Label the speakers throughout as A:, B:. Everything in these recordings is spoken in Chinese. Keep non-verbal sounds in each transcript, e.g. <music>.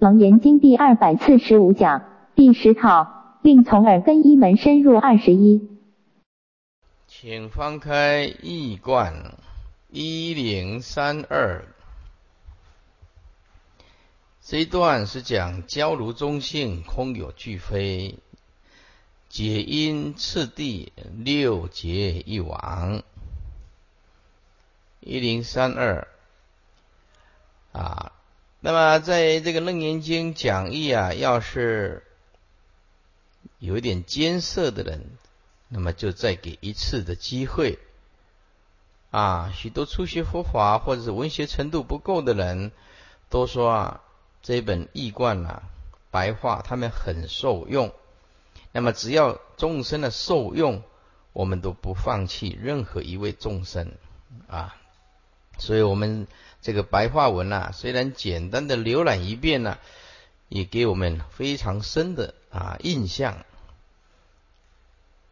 A: 楞严经第二百四十五讲第十套，令从耳根一门深入二十一。
B: 请翻开易观一零三二，这一段是讲焦如中性，空有俱非，解因次第六劫一王。一零三二啊。那么，在这个《楞严经》讲义啊，要是有一点艰涩的人，那么就再给一次的机会啊。许多初学佛法或者是文学程度不够的人，都说啊，这本易观啊，白话他们很受用。那么，只要众生的受用，我们都不放弃任何一位众生啊。所以我们。这个白话文呐，虽然简单的浏览一遍呢，也给我们非常深的啊印象。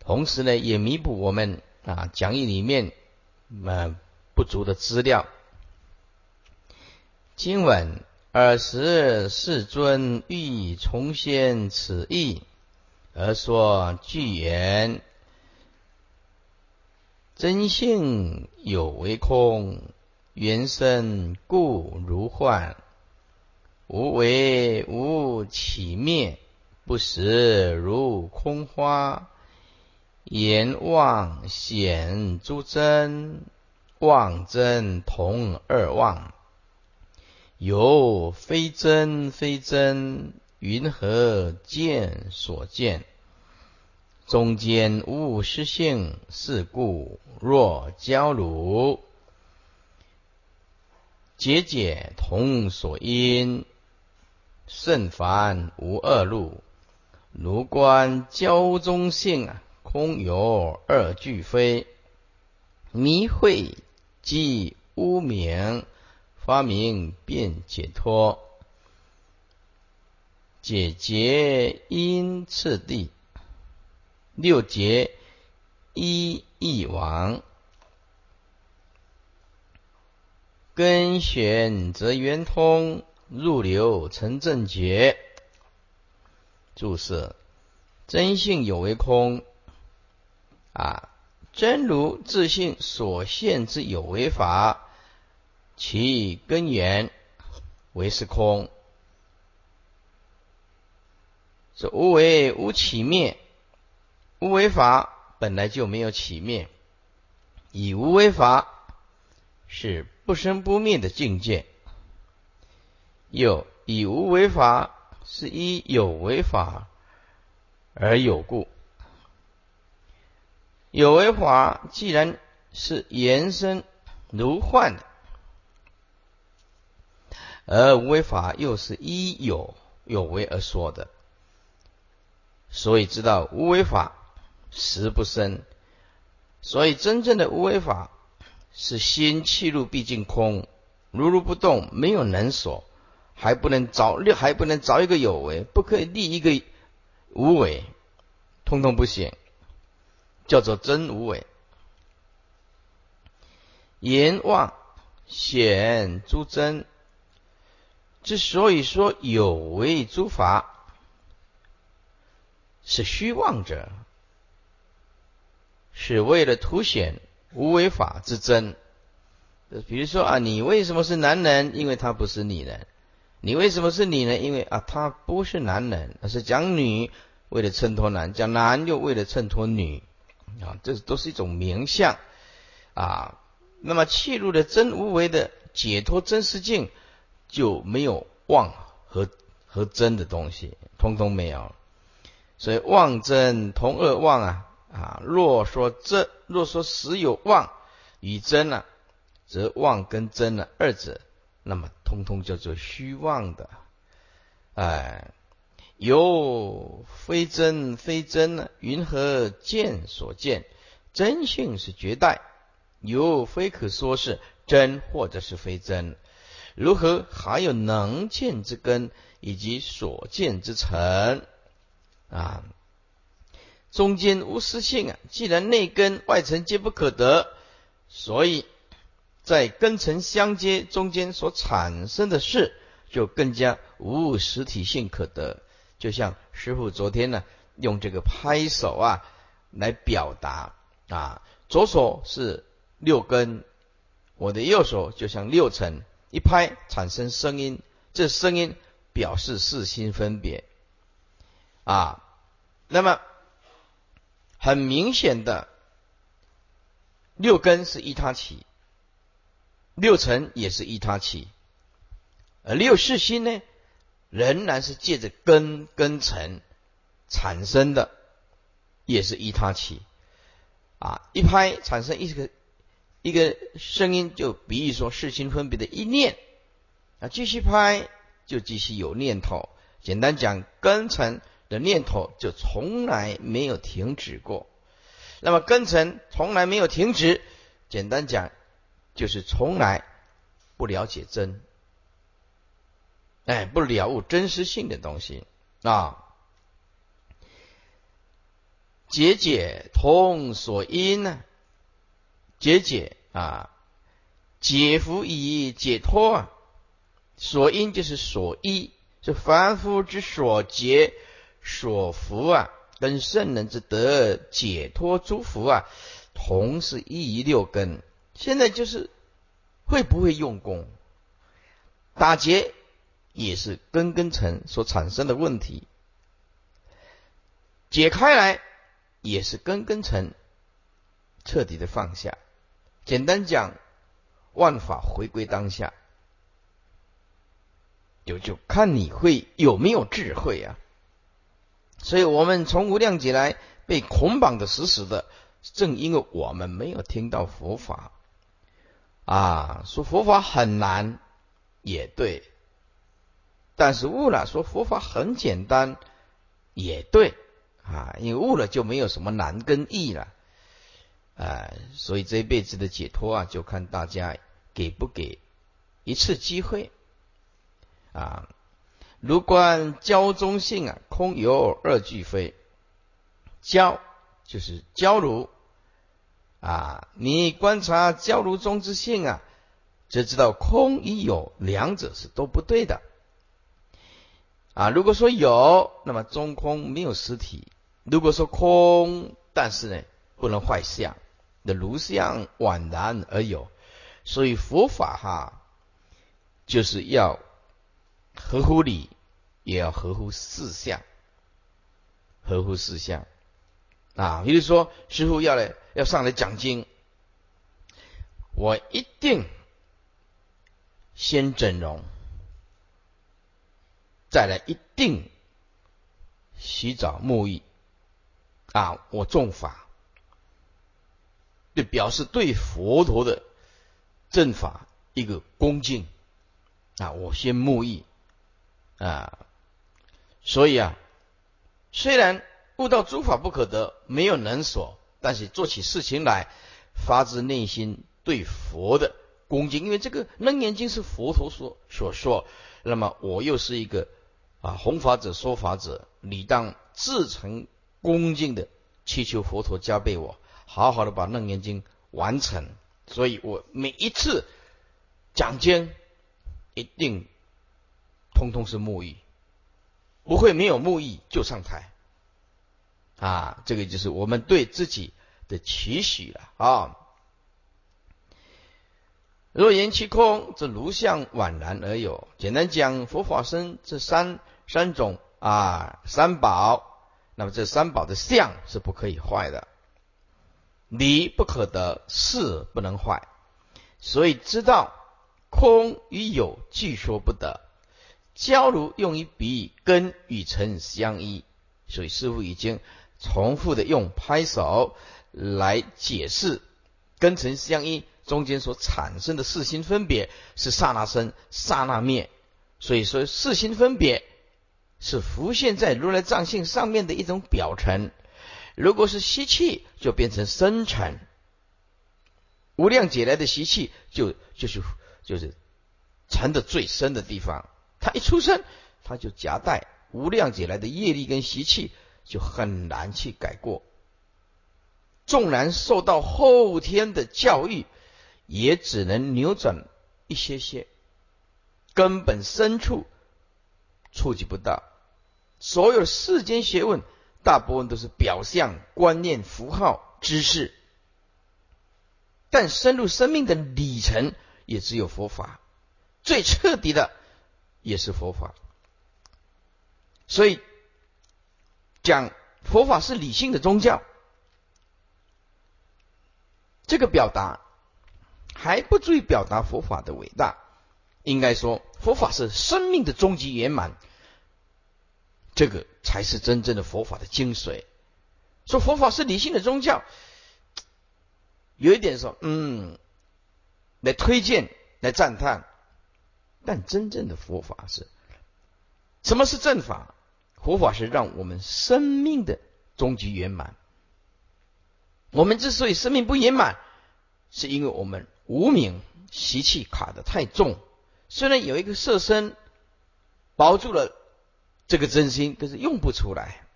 B: 同时呢，也弥补我们啊讲义里面呃不足的资料。今晚尔时世尊欲重现此意，而说具言真性有为空。缘生故如幻，无为无起灭，不实如空花。言妄显诸真，妄真同二妄。有非真非真，云何见所见？中间无实性，是故若交如。解解同所因，甚凡无二路。如观交中性啊，空有二俱非。迷会即污名，发明便解脱。解结因次第，六节一一王。根玄则圆通，入流成正觉。注释：真性有为空啊，真如自性所现之有为法，其根源为是空。这无为无起灭，无为法本来就没有起灭，以无为法是。不生不灭的境界，有以无为法是依有为法而有故。有为法既然是延伸如幻的，而无为法又是依有有为而说的，所以知道无为法实不生，所以真正的无为法。是心气入毕竟空，如如不动，没有能所，还不能找，还不能找一个有为，不可以立一个无为，通通不行，叫做真无为。言妄显诸真，之所以说有为诸法是虚妄者，是为了凸显。无为法之真，比如说啊，你为什么是男人？因为他不是女人。你为什么是女人？因为啊，他不是男人，而是讲女，为了衬托男；讲男又为了衬托女。啊，这都是一种名相啊。那么切入的真无为的解脱真实境，就没有妄和和真的东西，通通没有。所以妄真同二妄啊。啊，若说真，若说实有妄与真呢，则妄跟真呢二者，那么通通叫做虚妄的。哎，有非真非真呢？云何见所见？真性是绝代，有非可说是真或者是非真。如何还有能见之根以及所见之成啊？中间无实性啊！既然内根外层皆不可得，所以在根尘相接中间所产生的事，就更加无实体性可得。就像师傅昨天呢，用这个拍手啊来表达啊，左手是六根，我的右手就像六尘，一拍产生声音，这声音表示四心分别啊。那么很明显的，六根是一他起，六尘也是一他起，而六世心呢？仍然是借着根根尘产生的，也是依他起啊，一拍产生一个一个声音，就比喻说世心分别的一念啊，继续拍就继续有念头。简单讲，根尘的念头就从来没有停止过。那么根尘从来没有停止，简单讲就是从来不了解真。哎，不了悟真实性的东西啊！解解通所因呢？解解啊，解福以解脱啊。所因就是所依，是凡夫之所结所福啊，跟圣人之德解脱诸福啊，同是一一六根。现在就是会不会用功打结？也是根根尘所产生的问题，解开来也是根根尘彻底的放下。简单讲，万法回归当下，就就看你会有没有智慧啊。所以我们从无量劫来被捆绑的死死的，正因为我们没有听到佛法啊，说佛法很难，也对。但是悟了，说佛法很简单，也对啊，因为悟了就没有什么难跟易了，啊，所以这一辈子的解脱啊，就看大家给不给一次机会啊。如观交中性啊，空有二俱非，交就是交如啊，你观察交如中之性啊，就知道空与有两者是都不对的。啊，如果说有，那么中空没有实体；如果说空，但是呢，不能坏相那如相宛然而有。所以佛法哈，就是要合乎理，也要合乎事相，合乎事相。啊，比如说师傅要来要上来讲经，我一定先整容。再来一定洗澡沐浴啊！我重法，就表示对佛陀的正法一个恭敬啊！我先沐浴啊！所以啊，虽然悟到诸法不可得，没有能所，但是做起事情来发自内心对佛的恭敬，因为这个《楞严经》是佛陀所所说，那么我又是一个。啊，弘法者说法者，理当自诚恭敬的祈求佛陀加倍我，好好的把楞严经完成。所以我每一次讲经，一定通通是沐浴，不会没有沐浴就上台。啊，这个就是我们对自己的期许了啊。若言其空，则如相宛然而有。简单讲，佛法生这三三种啊，三宝。那么这三宝的相是不可以坏的，理不可得，事不能坏。所以知道空与有俱说不得。交如用于比喻根与尘相依，所以师傅已经重复的用拍手来解释根尘相依。中间所产生的四心分别是刹那生刹那灭，所以说四心分别是浮现在如来藏性上面的一种表层。如果是吸气，就变成深沉。无量劫来的习气，就就是就是沉的最深的地方。他一出生，他就夹带无量劫来的业力跟习气，就很难去改过。纵然受到后天的教育。也只能扭转一些些根本深处触及不到。所有世间学问，大部分都是表象、观念、符号、知识，但深入生命的里程，也只有佛法。最彻底的，也是佛法。所以讲佛法是理性的宗教，这个表达还不足以表达佛法的伟大。应该说，佛法是生命的终极圆满，这个才是真正的佛法的精髓。说佛法是理性的宗教，有一点说，嗯，来推荐，来赞叹。但真正的佛法是，什么是正法？佛法是让我们生命的终极圆满。我们之所以生命不圆满，是因为我们无名习气卡的太重。虽然有一个色身保住了这个真心，可是用不出来，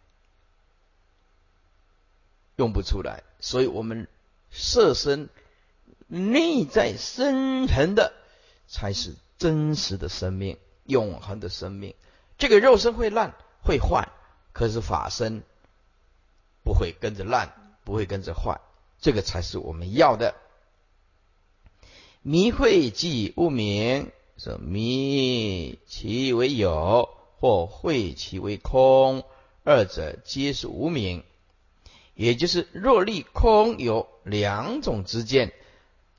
B: 用不出来。所以我们色身内在深层的才是真实的生命，永恒的生命。这个肉身会烂会坏，可是法身不会跟着烂，不会跟着坏，这个才是我们要的。迷会即无明。说迷其为有，或会其为空，二者皆是无名。也就是若立空有两种之见，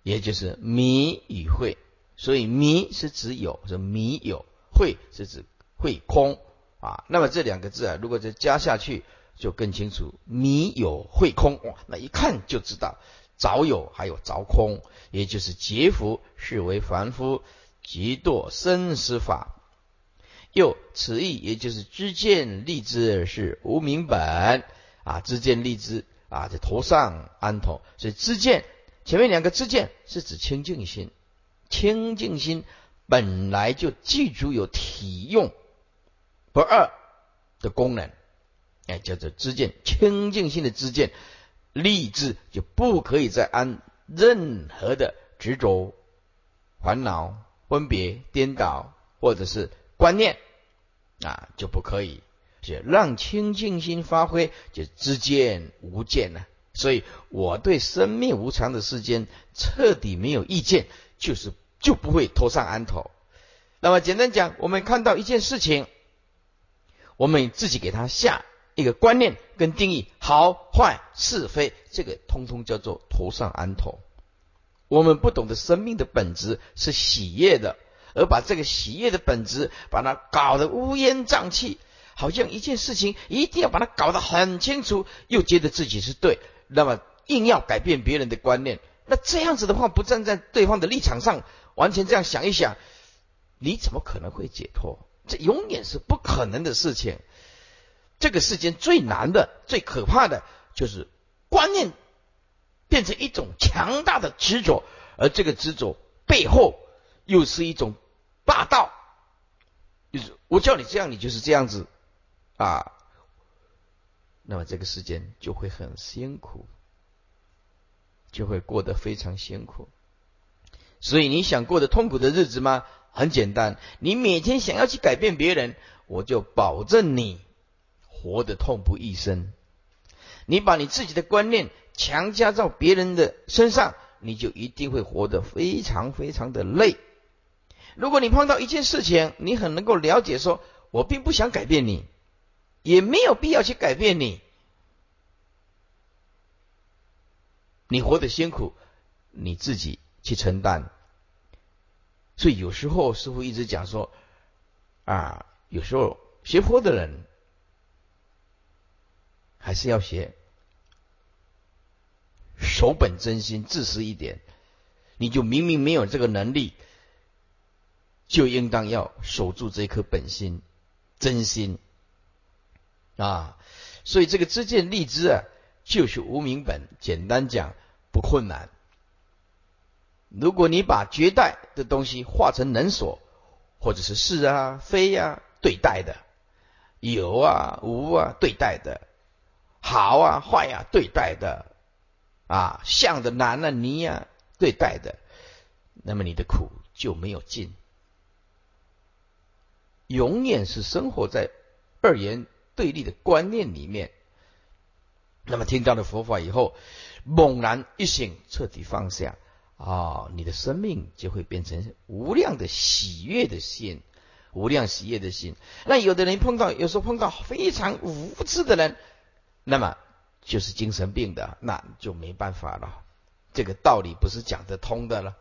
B: 也就是迷与会。所以迷是指有，是迷有；会是指会空啊。那么这两个字啊，如果再加下去，就更清楚：迷有会空。哇，那一看就知道，早有还有早空，也就是劫福是为凡夫。极堕生死法，又此意也就是知见立之是无名本啊，知见立之啊，在头上安头，所以知见前面两个知见是指清净心，清净心本来就记住有体用不二的功能，哎，叫做知见清净心的知见立志就不可以再安任何的执着烦恼。分别颠倒，或者是观念啊，就不可以。就让清净心发挥，就知见无见了。所以我对生命无常的世间彻底没有意见，就是就不会头上安头。那么简单讲，我们看到一件事情，我们自己给他下一个观念跟定义，好坏是非，这个通通叫做头上安头。我们不懂得生命的本质是喜悦的，而把这个喜悦的本质，把它搞得乌烟瘴气，好像一件事情一定要把它搞得很清楚，又觉得自己是对，那么硬要改变别人的观念，那这样子的话，不站在对方的立场上，完全这样想一想，你怎么可能会解脱？这永远是不可能的事情。这个世间最难的、最可怕的就是观念。变成一种强大的执着，而这个执着背后又是一种霸道，就是我叫你这样，你就是这样子啊。那么这个时间就会很辛苦，就会过得非常辛苦。所以你想过的痛苦的日子吗？很简单，你每天想要去改变别人，我就保证你活得痛不欲生。你把你自己的观念。强加到别人的身上，你就一定会活得非常非常的累。如果你碰到一件事情，你很能够了解，说我并不想改变你，也没有必要去改变你，你活得辛苦，你自己去承担。所以有时候师傅一直讲说，啊，有时候学佛的人还是要学。守本真心，自私一点，你就明明没有这个能力，就应当要守住这颗本心、真心啊！所以这个知见立知啊，就是无名本。简单讲，不困难。如果你把绝代的东西化成能所，或者是是啊、非啊对待的，有啊、无啊对待的，好啊、坏啊对待的。啊，像的难啊，泥啊，对待的，那么你的苦就没有尽，永远是生活在二元对立的观念里面。那么听到了佛法以后，猛然一醒，彻底放下啊，你的生命就会变成无量的喜悦的心，无量喜悦的心。那有的人碰到，有时候碰到非常无知的人，那么就是精神病的，那就没办法了。这个道理不是讲得通的了。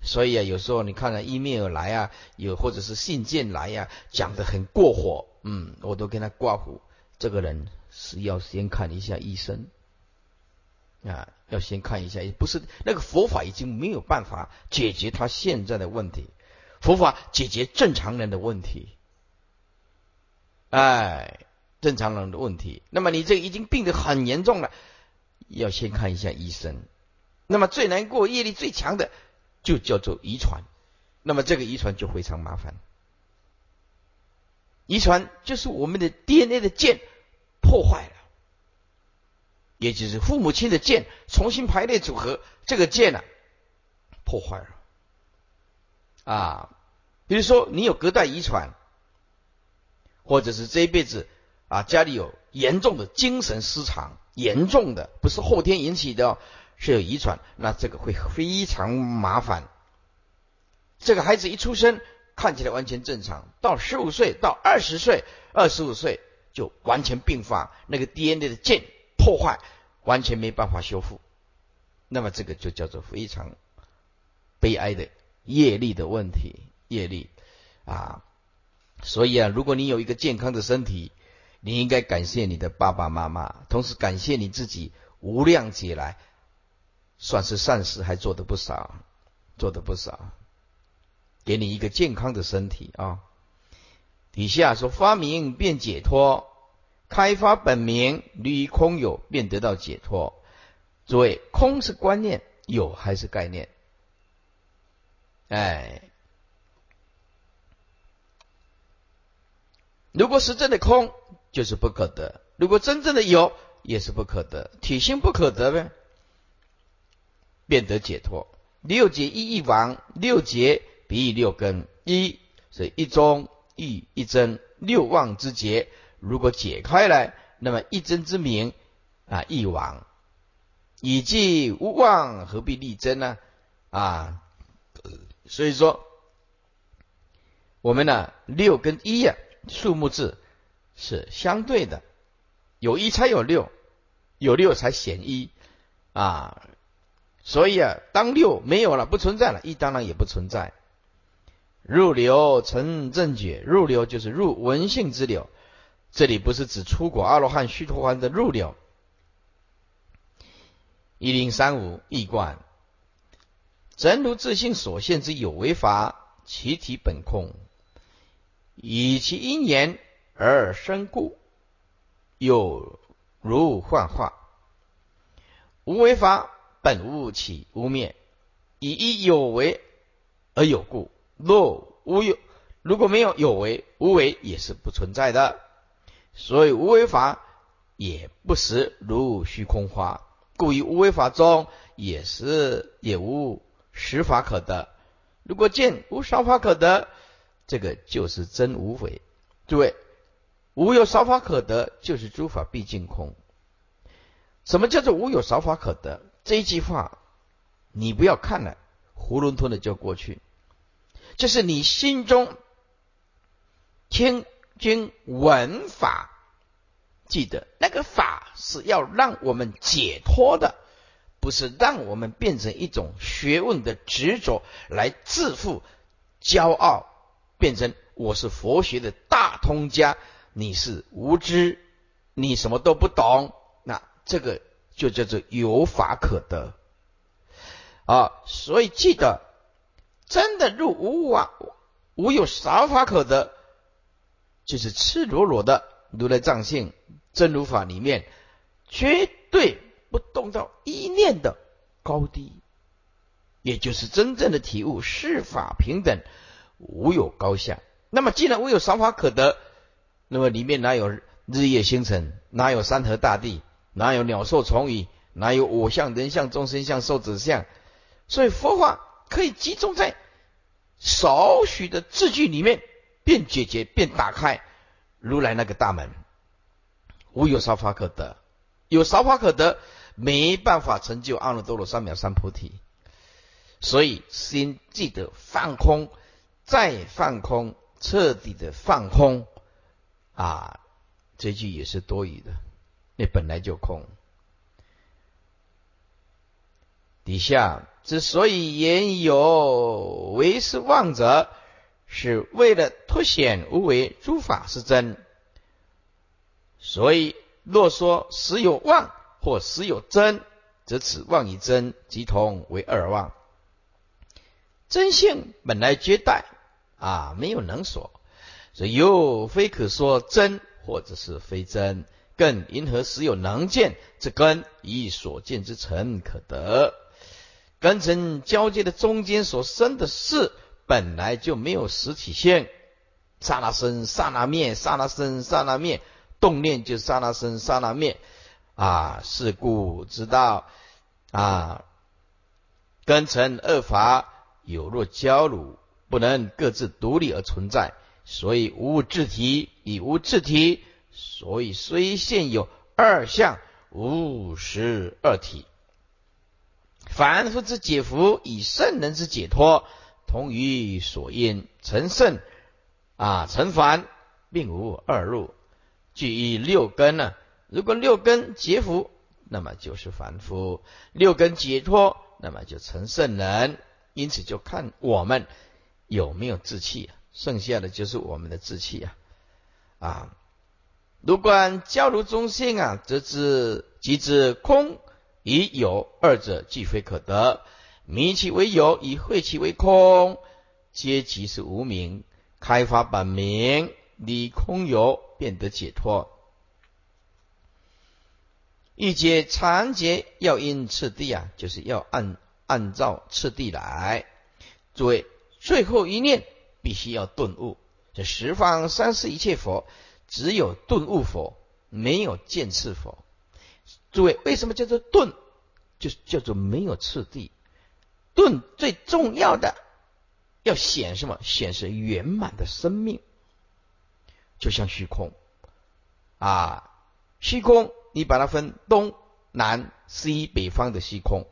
B: 所以啊，有时候你看到 email 来啊，有或者是信件来呀，讲得很过火，嗯，我都跟他挂胡。这个人是要先看一下医生啊，要先看一下，不是那个佛法已经没有办法解决他现在的问题，佛法解决正常人的问题，哎，正常人的问题。那么你这已经病得很严重了，要先看一下医生。那么最难过、业力最强的。就叫做遗传，那么这个遗传就非常麻烦。遗传就是我们的 DNA 的键破坏了，也就是父母亲的键重新排列组合，这个键呢破坏了啊。比如说你有隔代遗传，或者是这一辈子啊家里有严重的精神失常，严重的不是后天引起的。是有遗传，那这个会非常麻烦。这个孩子一出生看起来完全正常，到十五岁到二十岁、二十五岁就完全病发，那个 DNA 的键破坏，完全没办法修复。那么这个就叫做非常悲哀的业力的问题，业力啊。所以啊，如果你有一个健康的身体，你应该感谢你的爸爸妈妈，同时感谢你自己无量劫来。算是善事，还做的不少，做的不少，给你一个健康的身体啊。底下说发明便解脱，开发本名离空有便得到解脱。诸位，空是观念，有还是概念？哎，如果是真的空，就是不可得；如果真正的有，也是不可得。体性不可得呗。便得解脱。六劫一一亡，六劫比喻六根，一是一中一一真，六妄之劫。如果解开来，那么一真之名啊，一亡。以既无妄，何必立真呢？啊，所以说，我们呢六跟一呀，数目字是相对的，有一才有六，有六才显一啊。所以啊，当六没有了，不存在了，一当然也不存在。入流成正觉，入流就是入文性之流，这里不是指出果阿罗汉须陀洹的入流。一零三五易观，真如自性所现之有为法，其体本空，以其因缘而生故，有如幻化，无为法。本无起无灭，以一有为而有故。若无有，如果没有有为，无为也是不存在的。所以无为法也不实如虚空花，故于无为法中也是也无实法可得。如果见无少法可得，这个就是真无为。诸位，无有少法可得，就是诸法毕竟空。什么叫做无有少法可得？这一句话，你不要看了，囫囵吞的就过去。就是你心中听经闻法，记得那个法是要让我们解脱的，不是让我们变成一种学问的执着来自负、骄傲，变成我是佛学的大通家，你是无知，你什么都不懂，那这个。就叫做有法可得啊，所以记得真的入无法，无有少法可得，就是赤裸裸的如来藏性真如法里面，绝对不动到一念的高低，也就是真正的体悟世法平等，无有高下。那么既然无有三法可得，那么里面哪有日夜星辰，哪有山河大地？哪有鸟兽虫鱼？哪有我相、人相、众生相、寿者相？所以佛法可以集中在少许的字句里面，便解决，便打开如来那个大门。无有少法可得，有少法可得，没办法成就阿耨多罗三藐三菩提。所以心记得放空，再放空，彻底的放空啊！这句也是多余的，那本来就空。底下之所以言有为是妄者，是为了凸显无为诸法是真。所以若说实有妄或实有真，则此妄与真即同为二妄。真性本来绝代啊，没有能所，所以又非可说真或者是非真，更因何实有能见之根，以所见之成可得。根尘交界的中间所生的事，本来就没有实体性，刹那生，刹那灭，刹那生，刹那灭，动念就刹那生，刹那灭。啊，是故知道啊，根尘二法有若交乳，不能各自独立而存在，所以无物质体，以无自体，所以虽现有二相，无实二体。凡夫之解福，以圣人之解脱，同于所因成圣啊，成凡，并无二路。具以六根呢？如果六根结福，那么就是凡夫；六根解脱，那么就成圣人。因此，就看我们有没有志气，剩下的就是我们的志气啊！啊，如果教如中性啊，则知即知空。以有二者既非可得，迷其为有，以晦其为空，皆即是无名。开发本名，离空有，便得解脱。欲解常劫，要因次第啊，就是要按按照次第来。诸位，最后一念必须要顿悟。这十方三世一切佛，只有顿悟佛，没有见次佛。诸位，为什么叫做顿？就叫做没有次第。顿最重要的要显什么？显示圆满的生命，就像虚空啊，虚空你把它分东南西北方的虚空，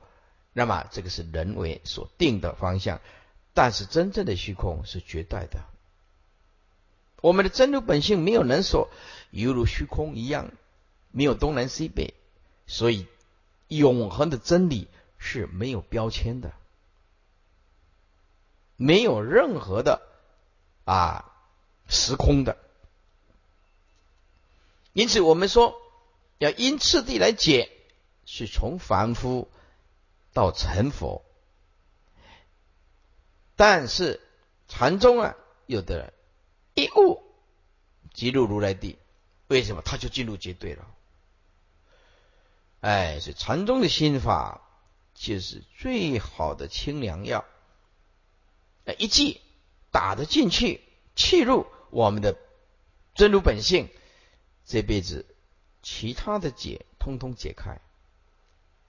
B: 那么这个是人为所定的方向，但是真正的虚空是绝对的。我们的真如本性没有人所，犹如虚空一样，没有东南西北。所以，永恒的真理是没有标签的，没有任何的啊时空的。因此，我们说要因次第来解，是从凡夫到成佛。但是禅宗啊，有的人一悟即入如来地，为什么？他就进入绝对了。哎，是禅宗的心法，就是最好的清凉药。一剂打得进去，气入我们的真如本性，这辈子其他的结通通解开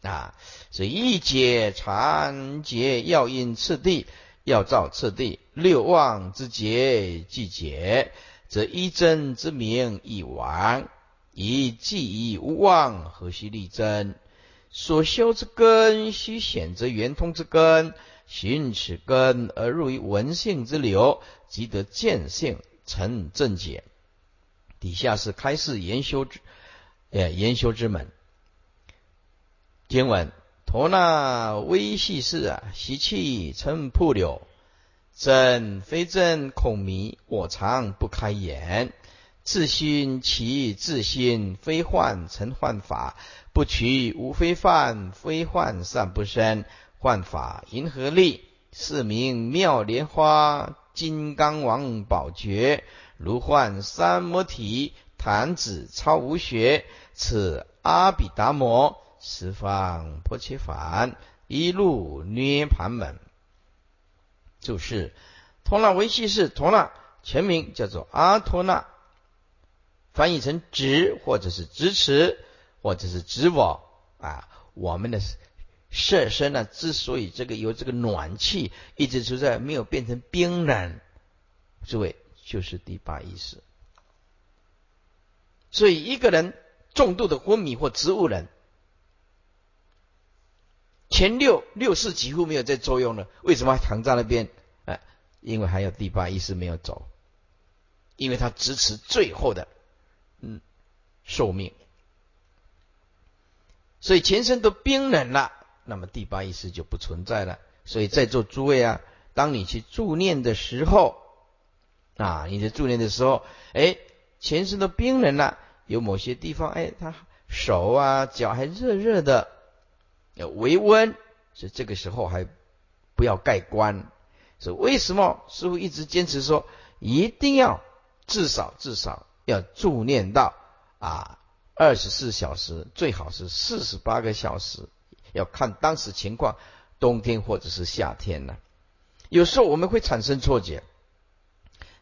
B: 啊！所以一解禅结要因次第，要照次第，六妄之结既解，则一真之名已完。以记忆无妄，何须力争？所修之根，须显则圆通之根。寻此根而入于文性之流，即得见性成正解。底下是开示研修之，哎，研修之门。经文：陀那微细事啊，习气成瀑流，真非真，恐迷，我常不开眼。自心其自心，非幻成幻法，不取无非幻，非幻善不生，幻法银河力？是名妙莲花金刚王宝觉，如幻三摩体，弹指超无学，此阿比达摩十方破切法，一路涅盘门。就是托那维系是托那，全名叫做阿托那。翻译成执，或者是支持，或者是执我啊。我们的色身呢，之所以这个有这个暖气一直存在，没有变成冰冷，诸位就是第八意识。所以一个人重度的昏迷或植物人，前六六识几乎没有在作用了，为什么还躺在那边？哎，因为还有第八意识没有走，因为他支持最后的嗯寿命，所以全身都冰冷了，那么第八意识就不存在了。所以在座诸位啊，当你去助念的时候啊，你在助念的时候，哎。全身都冰冷了，有某些地方，哎，他手啊脚还热热的，有微温，所以这个时候还不要盖棺。所以为什么师傅一直坚持说，一定要至少至少要助念到啊二十四小时，最好是四十八个小时，要看当时情况，冬天或者是夏天呢？有时候我们会产生错觉，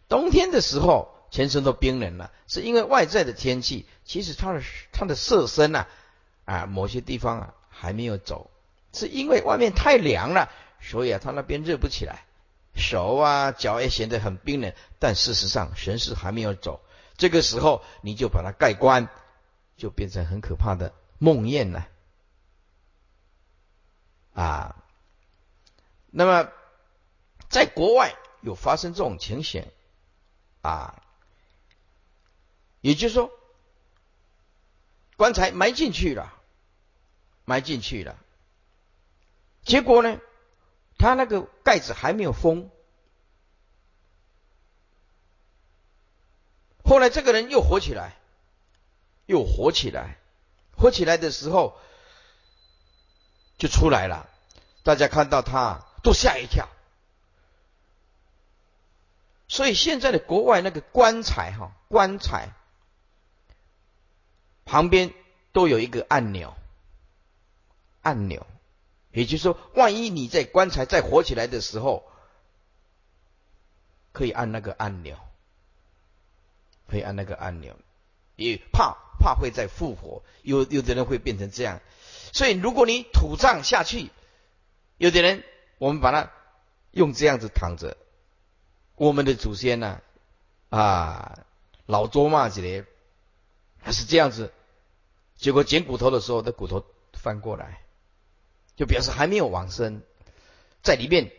B: 冬天的时候。全身都冰冷了，是因为外在的天气。其实它的它的色身呐，啊，某些地方啊还没有走，是因为外面太凉了，所以啊它那边热不起来，手啊脚也显得很冰冷。但事实上神识还没有走，这个时候你就把它盖棺，就变成很可怕的梦魇了。啊那么在国外有发生这种情形啊。也就是说，棺材埋进去了，埋进去了。结果呢，他那个盖子还没有封。后来这个人又活起来，又活起来，活起来的时候就出来了。大家看到他都吓一跳。所以现在的国外那个棺材哈，棺材。旁边都有一个按钮，按钮，也就是说，万一你在棺材再活起来的时候，可以按那个按钮，可以按那个按钮，也怕怕会再复活，有有的人会变成这样，所以如果你土葬下去，有的人我们把它用这样子躺着，我们的祖先呢，啊，老周嘛之类，他是这样子。结果捡骨头的时候，那骨头翻过来，就表示还没有往生，在里面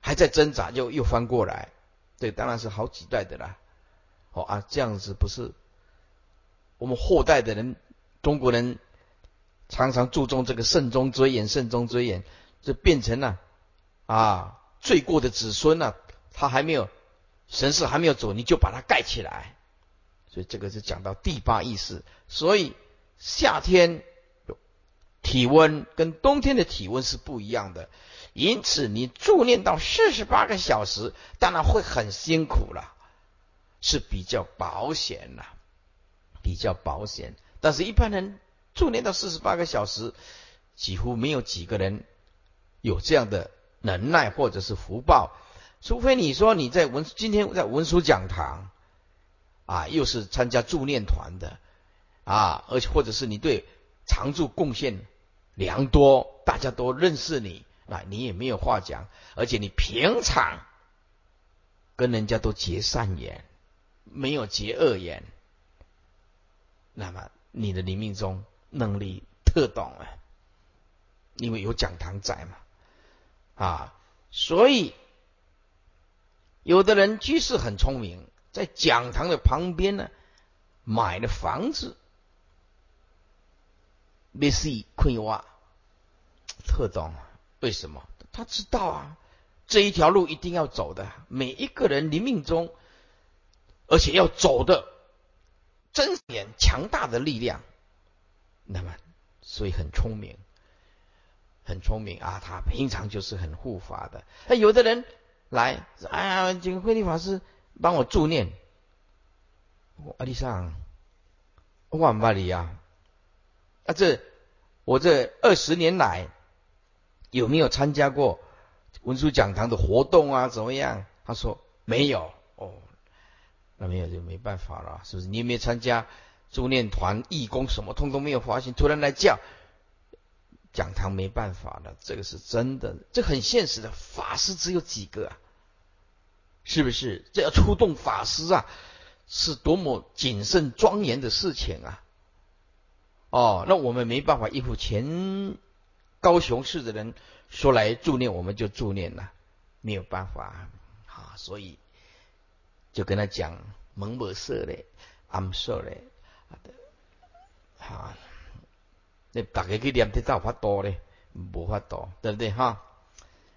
B: 还在挣扎，就又翻过来。这当然是好几代的啦。哦啊，这样子不是我们后代的人，中国人常常注重这个慎终追远，慎终追远，就变成了啊罪过的子孙呢，他还没有神识还没有走，你就把它盖起来。所以这个是讲到第八意识，所以。夏天体温跟冬天的体温是不一样的，因此你助念到四十八个小时，当然会很辛苦了，是比较保险了，比较保险。但是，一般人助念到四十八个小时，几乎没有几个人有这样的能耐或者是福报，除非你说你在文今天在文殊讲堂啊，又是参加助念团的。啊，而且或者是你对常住贡献良多，大家都认识你，那你也没有话讲。而且你平常跟人家都结善缘，没有结恶缘，那么你的灵命中能力特懂啊，因为有讲堂在嘛，啊，所以有的人居士很聪明，在讲堂的旁边呢，买了房子。没事，困挖特懂，为什么？他知道啊，这一条路一定要走的。每一个人临命中，而且要走的真点强大的力量，那么所以很聪明，很聪明啊。他平常就是很护法的。那有的人来，哎呀，这个慧律法师帮我助念，阿弟上，万巴里呀。啊，这我这二十年来有没有参加过文殊讲堂的活动啊？怎么样？他说没有。哦，那没有就没办法了，是不是？你有没有参加助念团、义工什么？通通没有发现，突然来叫讲堂，没办法了。这个是真的，这很现实的。法师只有几个啊，是不是？这要出动法师啊，是多么谨慎庄严的事情啊！哦，那我们没办法应付前高雄市的人说来助念，我们就助念了，没有办法啊，所以就跟他讲蒙某色嘞，暗色嘞，好，那大家去念的造法多嘞，无法多，对不对哈？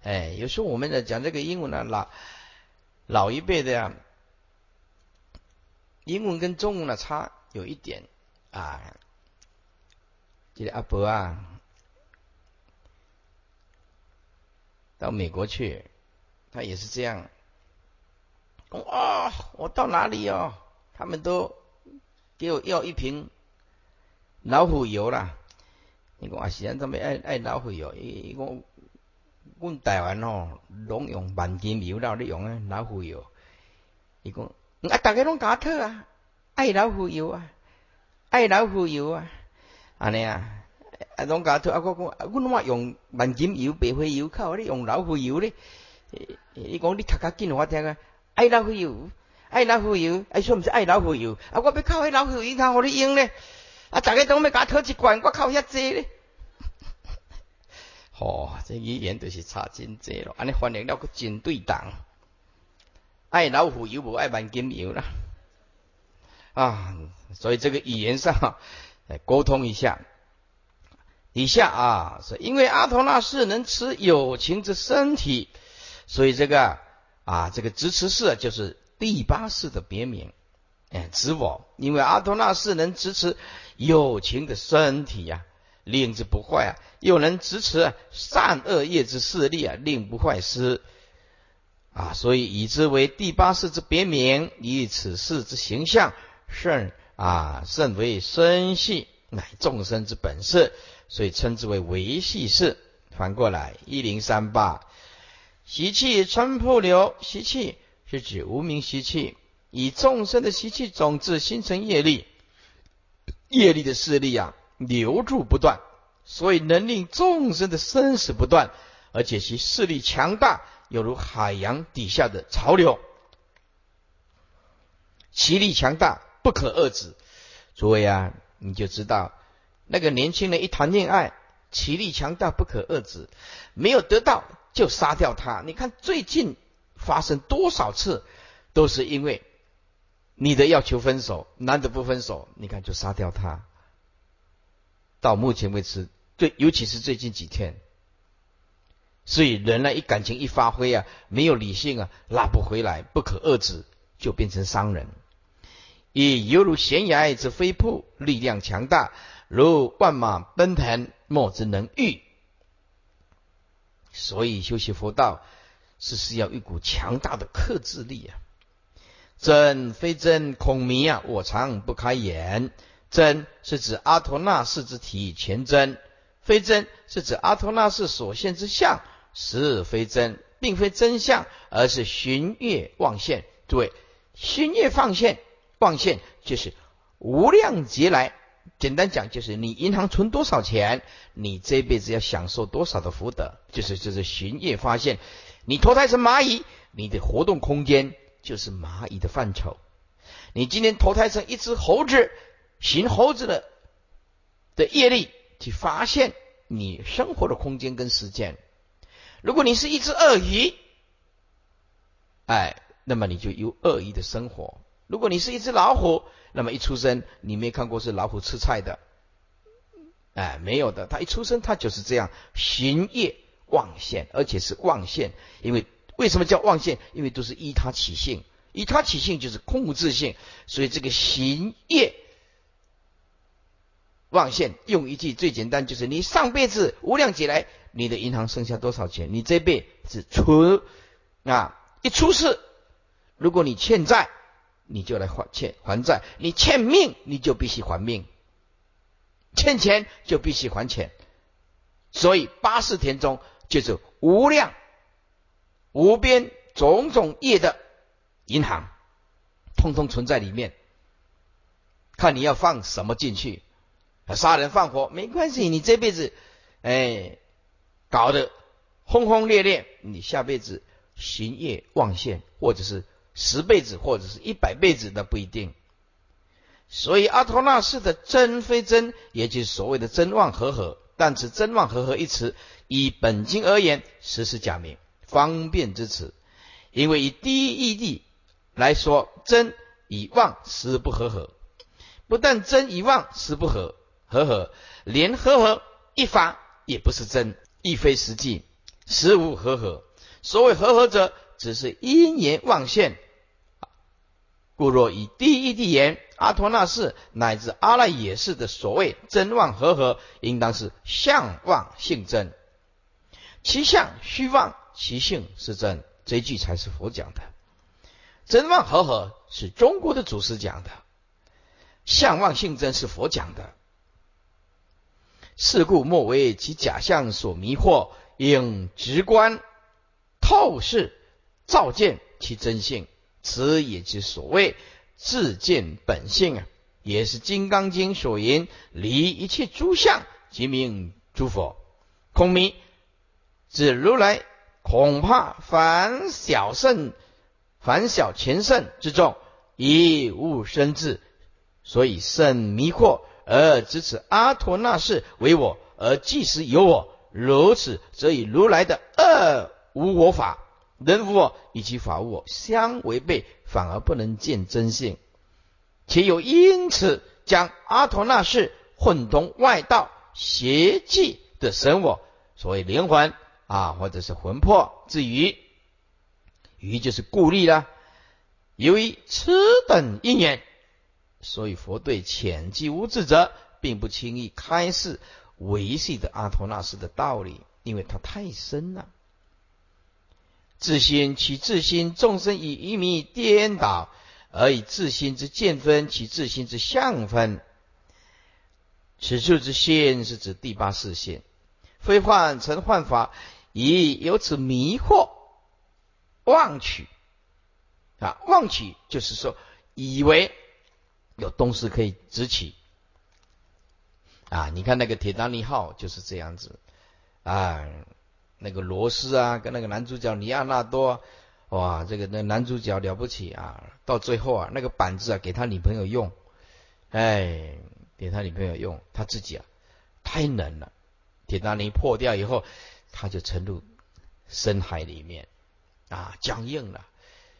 B: 哎，有时候我们在讲这个英文呢，老老一辈的呀，英文跟中文的差有一点啊。这个阿伯啊，到美国去，他也是这样。哦，我到哪里哦？他们都给我要一瓶老虎油啦。你讲啊，现在他们爱爱老虎油，伊伊讲，阮台湾哦，拢用万金油啦，你用诶老虎油。伊讲，啊，大家拢搞特啊，爱老虎油啊，爱老虎油啊。安尼啊，啊，拢甲啊，我讲，阮嘛用万金油、白花油，靠你用老虎油咧。伊讲你读较紧，我听啊，爱老虎油，爱老虎油，哎，说毋是爱老虎油，啊，我要靠迄老虎油，通互你用咧。啊，大家都要甲讨一罐，我靠遐济咧。<laughs> 吼，这语言就是差真济咯。安尼翻译了个真对当，爱老虎油无爱万金油啦。啊，所以这个语言上。来 <laughs> 沟通一下，以下啊，是因为阿陀那氏能持有情之身体，所以这个啊，这个执持式就是第八世的别名。哎，执我，因为阿陀那氏能支持友情的身体呀，令之不坏啊，又能支持善恶业之势力啊，令不坏失啊，所以以之为第八世之别名，以此世之形象甚。啊，甚为生系，乃众生之本色，所以称之为维系式。反过来，一零三八，习气穿破流，习气是指无名习气，以众生的习气种子形成业力，业力的势力啊，流注不断，所以能令众生的生死不断，而且其势力强大，犹如海洋底下的潮流，其力强大。不可遏制，诸位啊，你就知道那个年轻人一谈恋爱，其力强大，不可遏制，没有得到就杀掉他。你看最近发生多少次，都是因为你的要求分手，男的不分手，你看就杀掉他。到目前为止，最尤其是最近几天，所以人呢，一感情一发挥啊，没有理性啊，拉不回来，不可遏制，就变成商人。以犹如悬崖之飞瀑，力量强大，如万马奔腾，莫之能御。所以修习佛道是需要一股强大的克制力啊！真非真，孔迷啊！我常不开眼。真是指阿陀那氏之体全真，非真是指阿陀那氏所现之相实非真，并非真相，而是寻月望现。诸位，寻月放现。放现就是无量劫来，简单讲就是你银行存多少钱，你这辈子要享受多少的福德，就是就是寻业发现。你投胎成蚂蚁，你的活动空间就是蚂蚁的范畴。你今天投胎成一只猴子，寻猴子的的业力去发现你生活的空间跟时间。如果你是一只鳄鱼，哎，那么你就有鳄鱼的生活。如果你是一只老虎，那么一出生你没看过是老虎吃菜的，哎，没有的，它一出生它就是这样行业望现，而且是望现。因为为什么叫妄现？因为都是依他起性，依他起性就是空无自性，所以这个行业妄现，用一句最简单就是你上辈子无量劫来你的银行剩下多少钱，你这辈子存啊，一出世，如果你欠债。你就来还欠还债，你欠命你就必须还命，欠钱就必须还钱，所以八世田中就是无量无边种种业的银行，通通存在里面，看你要放什么进去，杀人放火没关系，你这辈子哎搞得轰轰烈烈，你下辈子行业望现，或者是十辈子，或者是一百辈子的不一定。所以阿托那氏的真非真，也就是所谓的真妄合合。但此真妄合合一词，以本经而言，实是假名，方便之词。因为以第一义谛来说，真与妄实不合合。不但真与妄实不合合合，连合合一法也不是真，亦非实际，实无合合。所谓合合者，只是因缘妄现。故若以第一谛言，阿陀那氏乃至阿赖耶识的所谓真妄合合，应当是相妄性真，其相虚妄，其性是真。这句才是佛讲的。真妄合合是中国的祖师讲的，相妄性真是佛讲的。是故莫为其假象所迷惑，应直观透视照见其真性。此也即所谓自见本性啊，也是《金刚经》所言：离一切诸相，即名诸佛。空迷指如来，恐怕凡小圣、凡小前圣之众，一无生智，所以甚迷惑，而知此阿陀那氏为我，而即时有我。如此，则以如来的二无我法。人无我以及法无我相违背，反而不能见真性，且有因此将阿陀那氏混同外道邪计的神我，所谓灵魂啊，或者是魂魄之余，余就是故力了。由于此等因缘，所以佛对浅记无智者，并不轻易开示维系的阿陀那斯的道理，因为它太深了。自心其自心，众生以一迷颠倒，而以自心之见分，其自心之相分。此处之心是指第八视线，非幻成幻法，以由此迷惑妄取啊，妄取就是说以为有东西可以直起啊。你看那个铁达尼号就是这样子啊。那个罗斯啊，跟那个男主角尼亚纳多，哇，这个那男主角了不起啊！到最后啊，那个板子啊，给他女朋友用，哎，给他女朋友用，他自己啊，太冷了。铁达尼破掉以后，他就沉入深海里面，啊，僵硬了，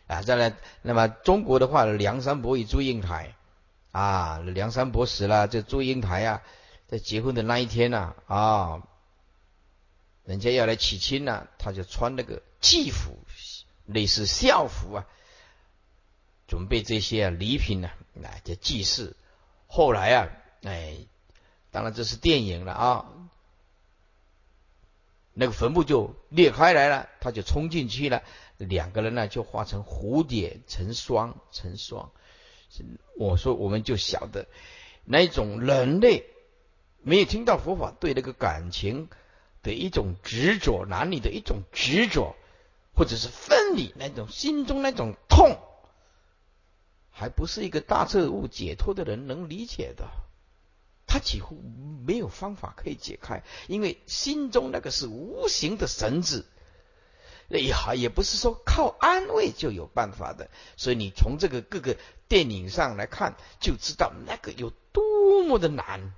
B: 啊，再来，那么中国的话，梁山伯与祝英台，啊，梁山伯死了，这祝英台啊，在结婚的那一天呢，啊。人家要来娶亲呢，他就穿那个祭服，类似校服啊，准备这些啊礼品呢，来叫祭祀。后来啊，哎，当然这是电影了啊，那个坟墓就裂开来了，他就冲进去了，两个人呢就化成蝴蝶成双成双。我说我们就晓得那种人类没有听到佛法对那个感情。的一种执着，男女的一种执着，或者是分离那种心中那种痛，还不是一个大彻悟解脱的人能理解的。他几乎没有方法可以解开，因为心中那个是无形的绳子，也好也不是说靠安慰就有办法的。所以你从这个各个电影上来看，就知道那个有多么的难，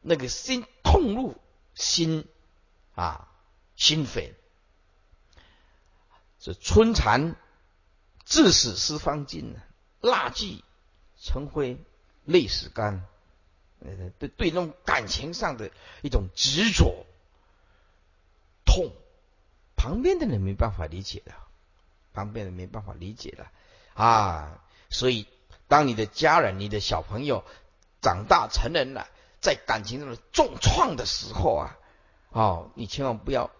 B: 那个心痛入心。啊，心扉，是春蚕自死丝方尽，蜡炬成灰泪始干。呃，对对，那种感情上的一种执着、痛，旁边的人没办法理解的，旁边人没办法理解的啊。所以，当你的家人、你的小朋友长大成人了，在感情上的重创的时候啊。哦，你千万不要，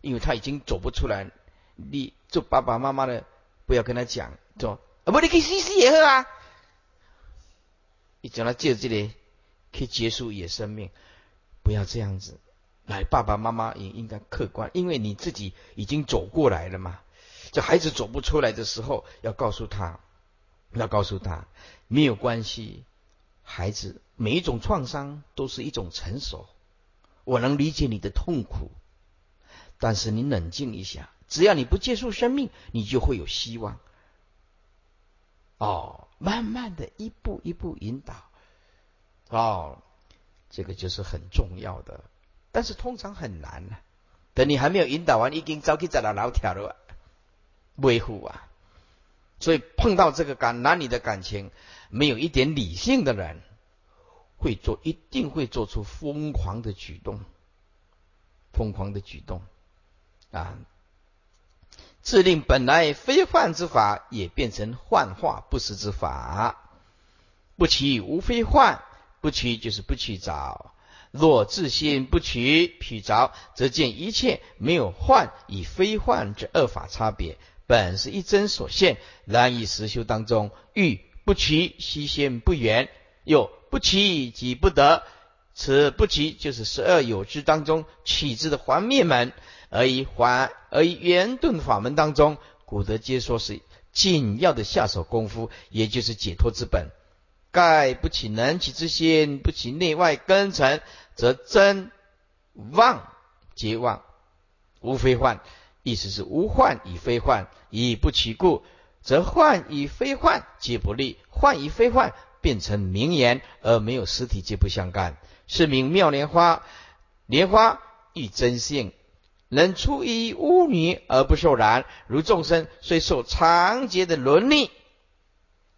B: 因为他已经走不出来。你做爸爸妈妈的，不要跟他讲，说啊不，你可以试试也好啊。你讲他借这里可以结束野生命，不要这样子。来，爸爸妈妈也应该客观，因为你自己已经走过来了嘛。这孩子走不出来的时候，要告诉他，要告诉他没有关系。孩子每一种创伤都是一种成熟。我能理解你的痛苦，但是你冷静一下，只要你不结束生命，你就会有希望。哦，慢慢的一步一步引导，哦，这个就是很重要的，但是通常很难呢。等你还没有引导完，已经早去在那老跳了，维护啊。所以碰到这个感男女的感情，没有一点理性的人，会做一定会做出疯狂的举动，疯狂的举动啊！自令本来非幻之法，也变成幻化不实之法。不取无非幻，不取就是不去找。若自心不取，取着，则见一切没有幻与非幻之二法差别，本是一真所现。然以实修当中，欲不取，悉心不远；又不取即不得。此不取，就是十二有之当中取之的还灭门，而以还而以圆顿法门当中，古德皆说是紧要的下手功夫，也就是解脱之本。盖不起能起之心，不起内外根尘。则真妄皆妄，无非幻。意思是无幻与非幻，以不其故，则幻与非幻皆不利。幻与非幻变成名言，而没有实体，皆不相干。是名妙莲花。莲花亦真性，能出于污泥而不受染，如众生虽受长劫的伦理，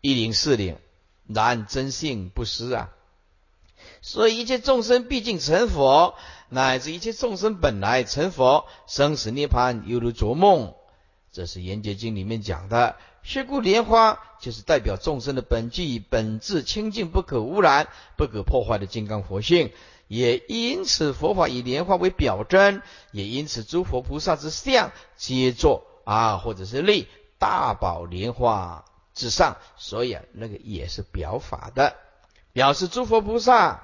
B: 一零四零，然真性不失啊。所以一切众生毕竟成佛，乃至一切众生本来成佛，生死涅槃犹如做梦。这是《严结经》里面讲的。是故莲花就是代表众生的本具、本质清净、不可污染、不可破坏的金刚佛性。也因此，佛法以莲花为表征，也因此诸佛菩萨之相皆作啊，或者是立大宝莲花之上。所以啊，那个也是表法的，表示诸佛菩萨。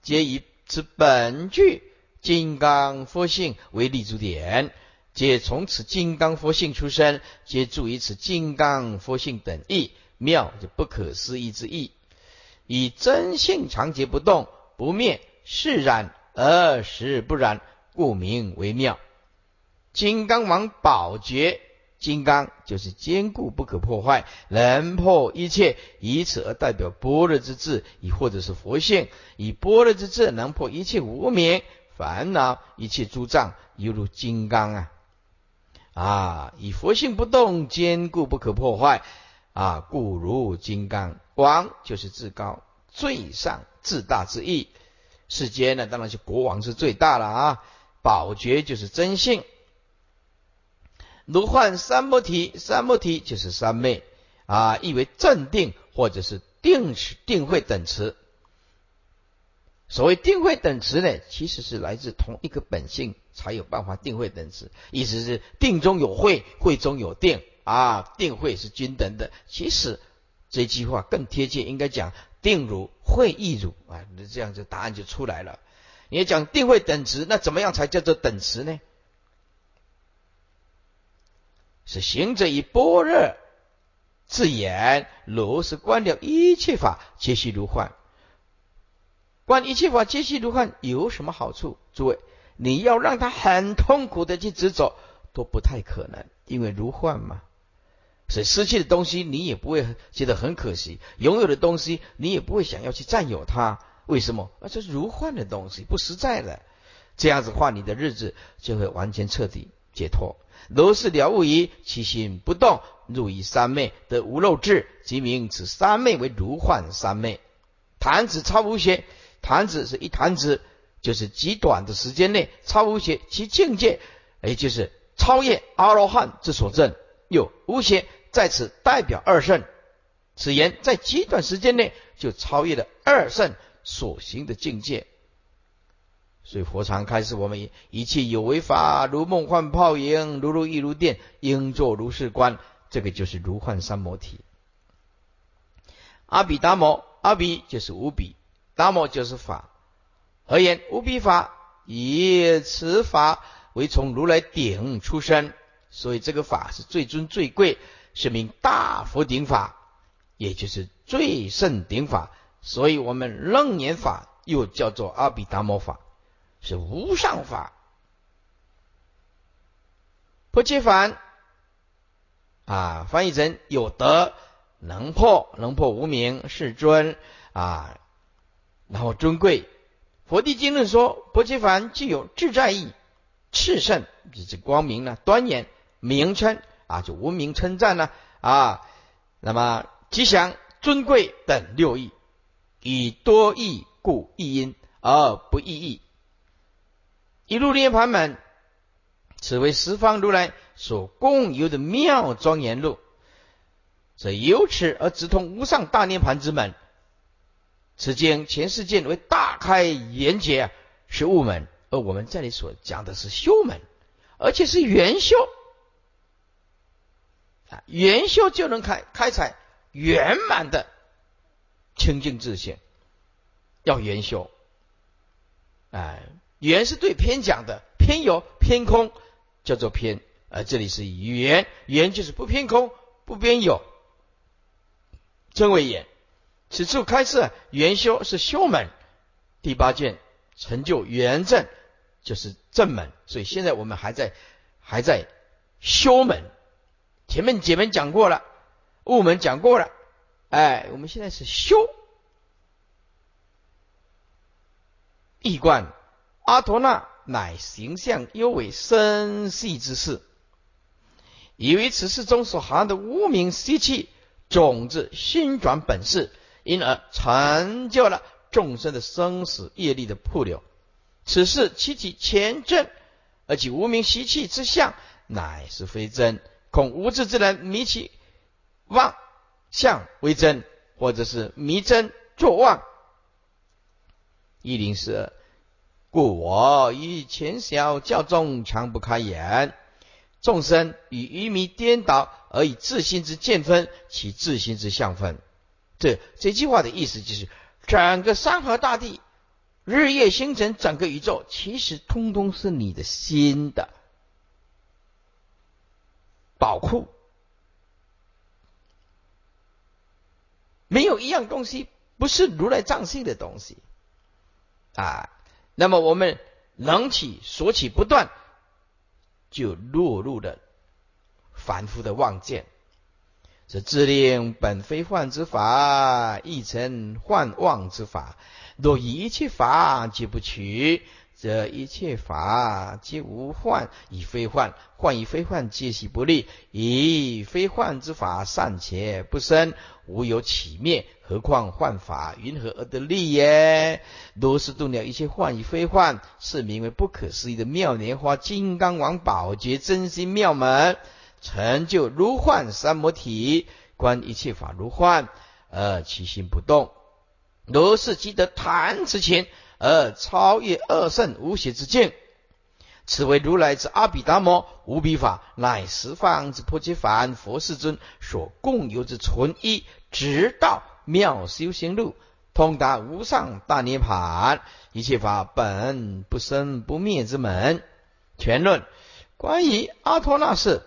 B: 皆以此本具金刚佛性为立足点，皆从此金刚佛性出生，皆注于此金刚佛性等义，妙就不可思议之意。以真性常结不动不灭，是然而实不然，故名为妙。金刚王宝觉。金刚就是坚固不可破坏，能破一切，以此而代表般若之智，亦或者是佛性。以般若之智能破一切无明烦恼，一切诸障，犹如金刚啊！啊，以佛性不动，坚固不可破坏啊，故如金刚。王就是至高、最上、至大之意。世间呢，当然是国王是最大了啊。宝觉就是真性。如幻三摩提，三摩提就是三昧啊，意为镇定或者是定持、定慧等词。所谓定慧等词呢，其实是来自同一个本性才有办法定慧等词，意思是定中有慧，慧中有定啊，定慧是均等的。其实这句话更贴切，应该讲定如慧亦如啊，那这样就答案就出来了。你要讲定慧等词，那怎么样才叫做等词呢？是行者以般若自言，如是观了一切法皆悉如幻。观一切法皆悉如幻有什么好处？诸位，你要让他很痛苦的去执着，都不太可能，因为如幻嘛。所以失去的东西，你也不会觉得很可惜；拥有的东西，你也不会想要去占有它。为什么？啊，这是如幻的东西，不实在的。这样子话，你的日子就会完全彻底解脱。如是了悟矣，其心不动，入于三昧，得无漏智，即名此三昧为如幻三昧。弹指超无邪，弹指是一弹指，就是极短的时间内超无邪，其境界也就是超越阿罗汉之所证。有无邪在此代表二圣，此言在极短时间内就超越了二圣所行的境界。所以佛常开示我们：一切有为法，如梦幻泡影，如如亦如电，应作如是观。这个就是如幻三摩体。阿比达摩，阿比就是无比，达摩就是法。而言无比法，以此法为从如来顶出生，所以这个法是最尊最贵，是名大佛顶法，也就是最胜顶法。所以我们楞严法又叫做阿比达摩法。是无上法，破切凡啊，翻译成有德能破，能破无名世尊啊，然后尊贵。佛地经论说，菩提凡具有自在意、炽盛，就是光明呢，端严名称啊，就无名称赞呢啊，那么吉祥、尊贵等六义，以多义故义因而不异义。一入涅盘门，此为十方如来所共有的妙庄严路，则由此而直通无上大涅盘之门。此经前世间为大开眼界，是悟门；而我们这里所讲的是修门，而且是元修啊，元修就能开开采圆满的清净自性。要元修，哎，圆是对偏讲的，偏有偏空叫做偏，而这里是圆，圆就是不偏空不偏有，真为眼。此处开示元修是修门，第八卷成就元正就是正门，所以现在我们还在还在修门。前面姐妹讲过了，悟门讲过了，哎，我们现在是修。一观阿陀那乃形象尤为深细之事，以为此事中所含的无名习气种子心转本事。因而成就了众生的生死业力的瀑流。此事其体前证，而其无名习气之相，乃是非真，恐无智之人迷其妄相为真，或者是迷真作妄。一零四二，故我以前小教众强不开眼，众生与愚迷颠倒，而以自心之见分，其自心之相分。这这句话的意思就是，整个山河大地、日夜星辰、整个宇宙，其实通通是你的心的宝库，没有一样东西不是如来藏性的东西啊。那么我们能起所起不断，就落入了凡夫的妄见。这自令本非幻之法，亦成幻妄之法。若一切法皆不取，则一切法皆无幻，以非幻；幻以非幻，皆系不利。以非幻之法尚且不生，无有起灭，何况幻法？云何而得利耶？如是度了一切幻与非幻，是名为不可思议的妙莲花金刚王宝觉真心妙门。成就如幻三摩体，观一切法如幻，而其心不动。如是即得弹之前，而超越二圣无邪之境。此为如来之阿毗达摩无比法，乃十方之破揭梵佛世尊所共有之纯一直道妙修行路，通达无上大涅盘，一切法本不生不灭之门。全论关于阿托那氏。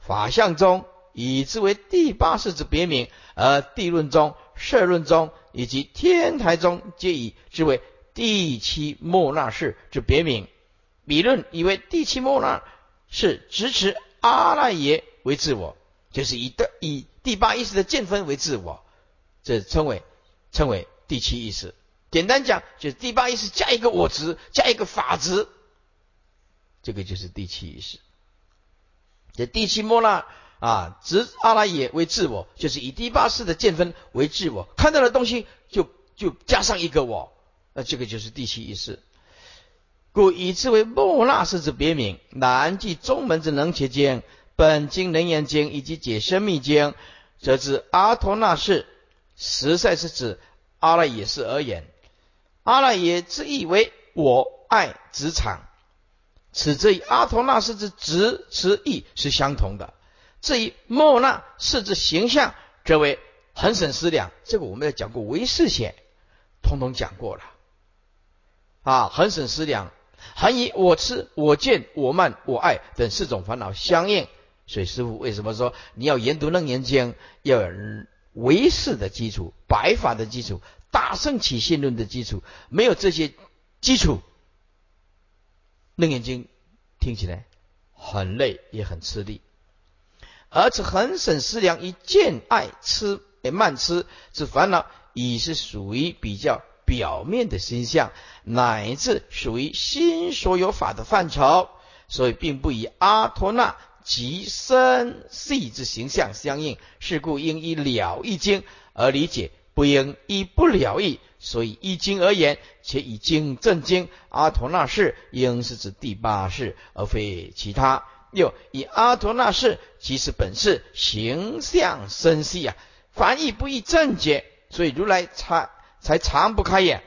B: 法相中以之为第八世之别名，而地论中、社论中以及天台中皆以之为第七莫那氏之别名。理论以为第七莫那是支持阿赖耶为自我，就是以的以第八意识的见分为自我，这称为称为第七意识。简单讲，就是第八意识加一个我执，加一个法执，这个就是第七意识。这第七莫那啊，执阿赖耶为自我，就是以第八世的见分为自我，看到的东西就就加上一个我，那这个就是第七意识。故以之为莫那氏之别名。南记中门之能切经、本经能言经以及解生密经，则知阿陀那氏实在是指阿赖耶识而言。阿赖耶之意为我爱职场。此则与阿陀那氏之直持意是相同的。至于莫那氏之形象，则为恒省思量。这个我们要讲过唯识显，通通讲过了。啊，恒省思量，恒以我痴、我见、我慢、我爱等四种烦恼相应。所以师父为什么说你要研读楞严经，要有唯识的基础、白法的基础、大圣起信论的基础？没有这些基础。楞严经听起来很累也很吃力，而此恒省思量以见爱吃慢吃之烦恼，已是属于比较表面的心相，乃至属于心所有法的范畴，所以并不以阿托那及深细之形象相应。是故应以了义经而理解，不应以不了义。所以一经而言，且以经正经，阿陀那世应是指第八世，而非其他。六以阿陀那世即是本事形象深细啊，凡义不易正解，所以如来才才常不开眼。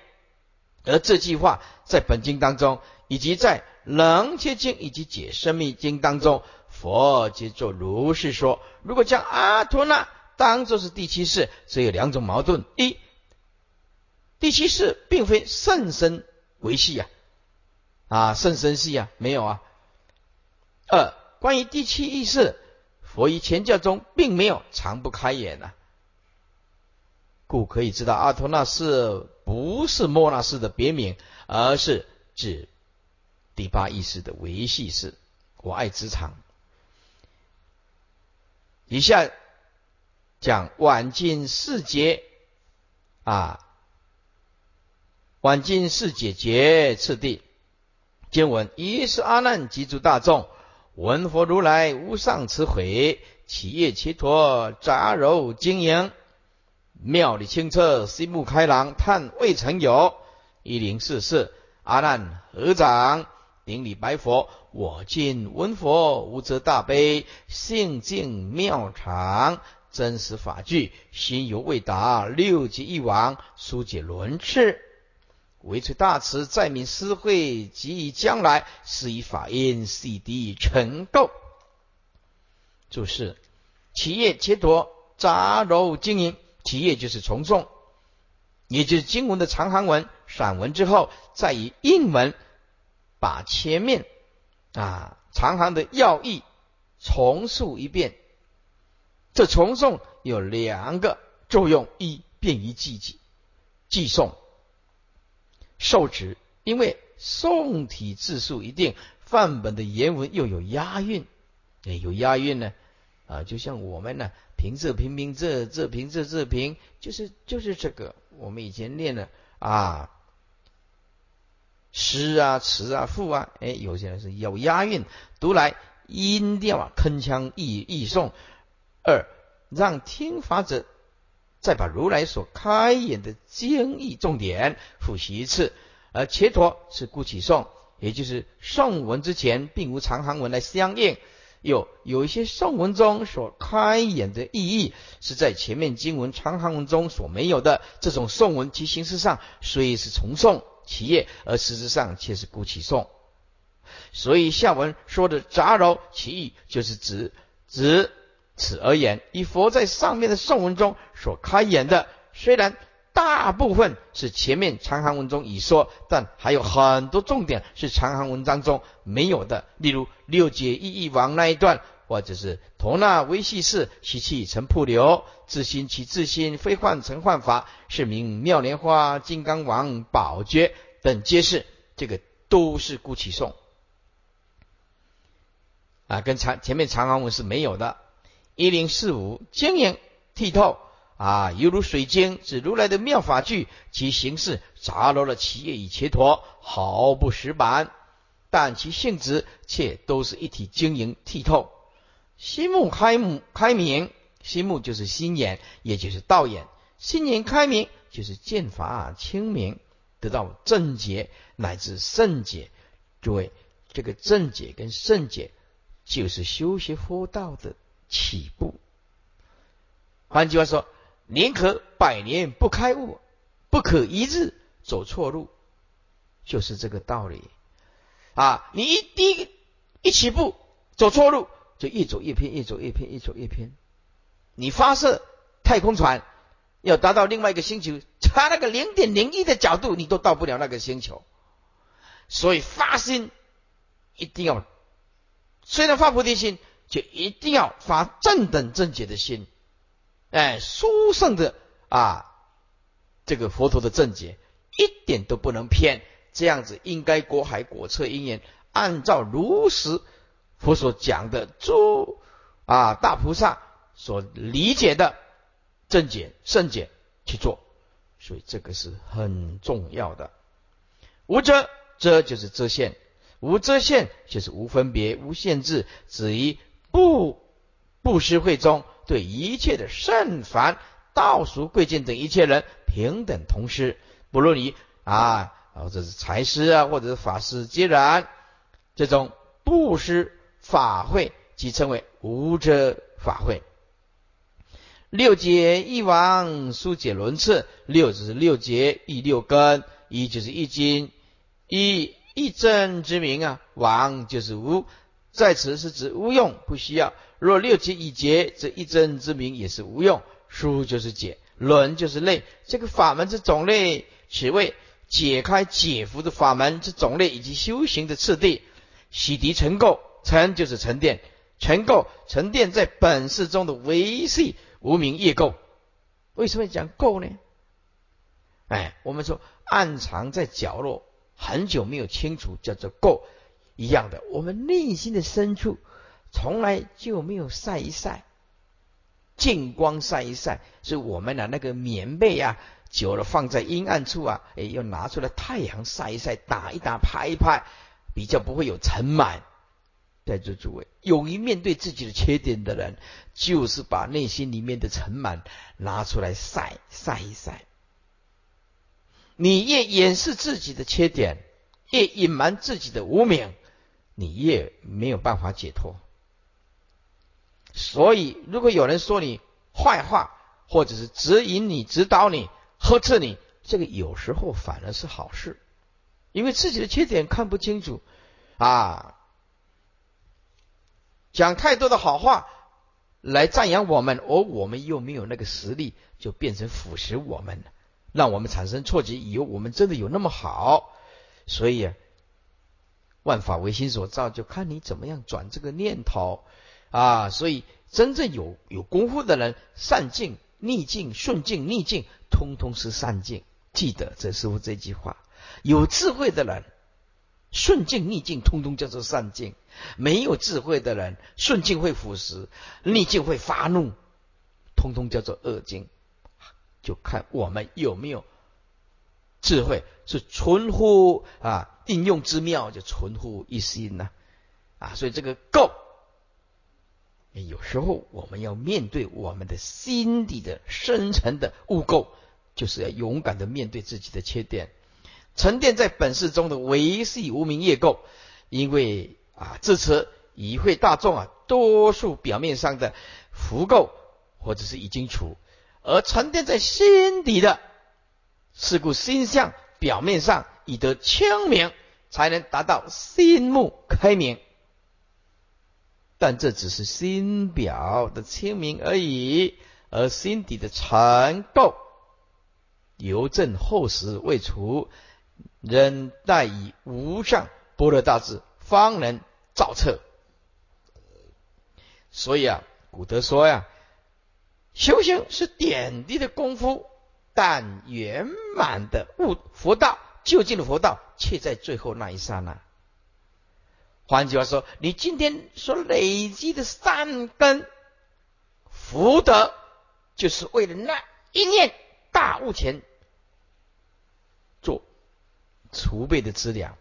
B: 而这句话在本经当中，以及在楞伽经以及解生密经当中，佛皆作如是说。如果将阿陀那当作是第七世，则有两种矛盾：一第七世并非甚深维系呀，啊，甚生系啊，没有啊。二，关于第七意识，佛于前教中并没有常不开眼呐，故可以知道阿托那是不是莫那斯的别名，而是指第八意识的维系式。我爱职场。以下讲晚近四节啊。晚近是解决次第，经文一是阿难及诸大众闻佛如来无上慈悔，起业其陀杂糅经营，妙理清澈，心目开朗，叹未曾有。一零四四阿难合掌顶礼白佛，我今闻佛无遮大悲，性净妙常，真实法具，心犹未达，六级一王，疏解轮次。维持大慈，在民施惠，及以将来，是以法因，洗涤成垢。注释：企业切陀杂糅经营，企业就是从诵，也就是经文的长行文、散文之后，再以印文把前面啊长行的要义重述一遍。这重诵有两个作用：一便于记记记诵。受持，因为宋体字数一定，范本的原文又有押韵，哎，有押韵呢，啊，就像我们呢，平仄平平仄仄平仄仄平，就是就是这个，我们以前练的啊，诗啊词啊赋啊，哎，有些人是有押韵，读来音调啊铿锵易易诵。二，让听法者。再把如来所开演的经义重点复习一次，而切陀是故起诵，也就是诵文之前并无长行文来相应，有有一些诵文中所开演的意义是在前面经文长行文中所没有的。这种颂文其形式上虽是重颂其业，而实质上却是故起颂。所以下文说的杂糅其意，就是指指。此而言，以佛在上面的颂文中所开演的，虽然大部分是前面长行文中已说，但还有很多重点是长行文章中没有的。例如六解意义王那一段，或者是陀那微细事，习气成瀑流，自心其自心，非幻成幻法，是名妙莲花、金刚王、宝觉等，皆是这个都是故起颂啊，跟长前面长行文是没有的。一零四五，晶莹剔透啊，犹如水晶，指如来的妙法具，其形式杂糅了企业与切陀，毫不死板，但其性质却都是一体晶莹剔透。心目开目开明，心目就是心眼，也就是道眼。心眼开明，就是见法清明，得到正解乃至圣解。诸位，这个正解跟圣解，就是修学佛道的。起步，换句话说，宁可百年不开悟，不可一日走错路，就是这个道理啊！你一第一一起步走错路，就越走越偏，越走越偏，越走越偏。你发射太空船要达到另外一个星球，差那个零点零一的角度，你都到不了那个星球。所以发心一定要，虽然发菩提心。就一定要发正等正解的心，哎，殊胜的啊，这个佛陀的正解一点都不能偏，这样子应该果海果测因缘，按照如实佛所讲的诸啊大菩萨所理解的正解圣解去做，所以这个是很重要的。无遮遮就是遮限，无遮限就是无分别、无限制，止于不不施会中，对一切的圣凡、道俗、贵贱等一切人平等同施，不论你啊，或者是财师啊，或者是法师皆然。这种布施法会即称为无遮法会。六节一王疏解轮次，六就是六节，一六根，一就是一经。一一真之名啊，王就是无，在此是指无用，不需要。若六解已结，这一真之名也是无用。书就是解，轮就是类，这个法门之种类，此谓解开解缚的法门之种类以及修行的次第。洗涤尘垢，尘就是沉淀，尘垢沉淀在本世中的维系无名业垢。为什么讲垢呢？哎，我们说暗藏在角落。很久没有清除，叫做垢一样的。我们内心的深处从来就没有晒一晒，净光晒一晒。所以我们的那个棉被啊，久了放在阴暗处啊，哎，要拿出来太阳晒一晒，打一打，拍一拍，比较不会有尘螨。在座诸位，勇于面对自己的缺点的人，就是把内心里面的尘螨拿出来晒晒一晒。你越掩饰自己的缺点，越隐瞒自己的无名，你越没有办法解脱。所以，如果有人说你坏话，或者是指引你、指导你、呵斥你，这个有时候反而是好事，因为自己的缺点看不清楚啊。讲太多的好话来赞扬我们，而我们又没有那个实力，就变成腐蚀我们。让我们产生错觉，以为我们真的有那么好，所以万法唯心所造，就看你怎么样转这个念头啊！所以真正有有功夫的人，善境、逆境、顺境、逆境，通通是善境。记得这师傅这句话：有智慧的人，顺境、逆境，通通叫做善境；没有智慧的人，顺境会腐蚀，逆境会发怒，通通叫做恶境。就看我们有没有智慧，是存乎啊应用之妙，就存乎一心呐啊！所以这个够，有时候我们要面对我们的心底的深层的污垢，就是要勇敢的面对自己的缺点，沉淀在本世中的维系无名业垢，因为啊，至此已会大众啊，多数表面上的浮垢或者是已经除。而沉淀在心底的，是故心相表面上以得清明，才能达到心目开明。但这只是心表的清明而已，而心底的尘垢，犹正后时未除，仍待以无上般若大智方能照彻。所以啊，古德说呀。修行是点滴的功夫，但圆满的悟佛道、究竟的佛道，却在最后那一刹那。换句话说，你今天所累积的善根福德，就是为了那一念大悟前做储备的资粮，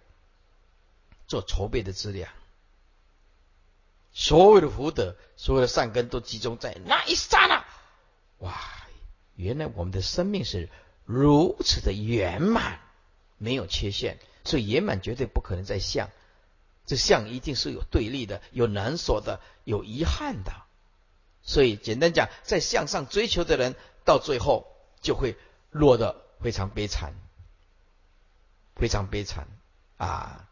B: 做筹备的资粮。所有的福德，所有的善根，都集中在那一刹那。哇，原来我们的生命是如此的圆满，没有缺陷，所以圆满绝对不可能在相，这相一定是有对立的，有难所的，有遗憾的。所以简单讲，在向上追求的人，到最后就会落得非常悲惨，非常悲惨啊！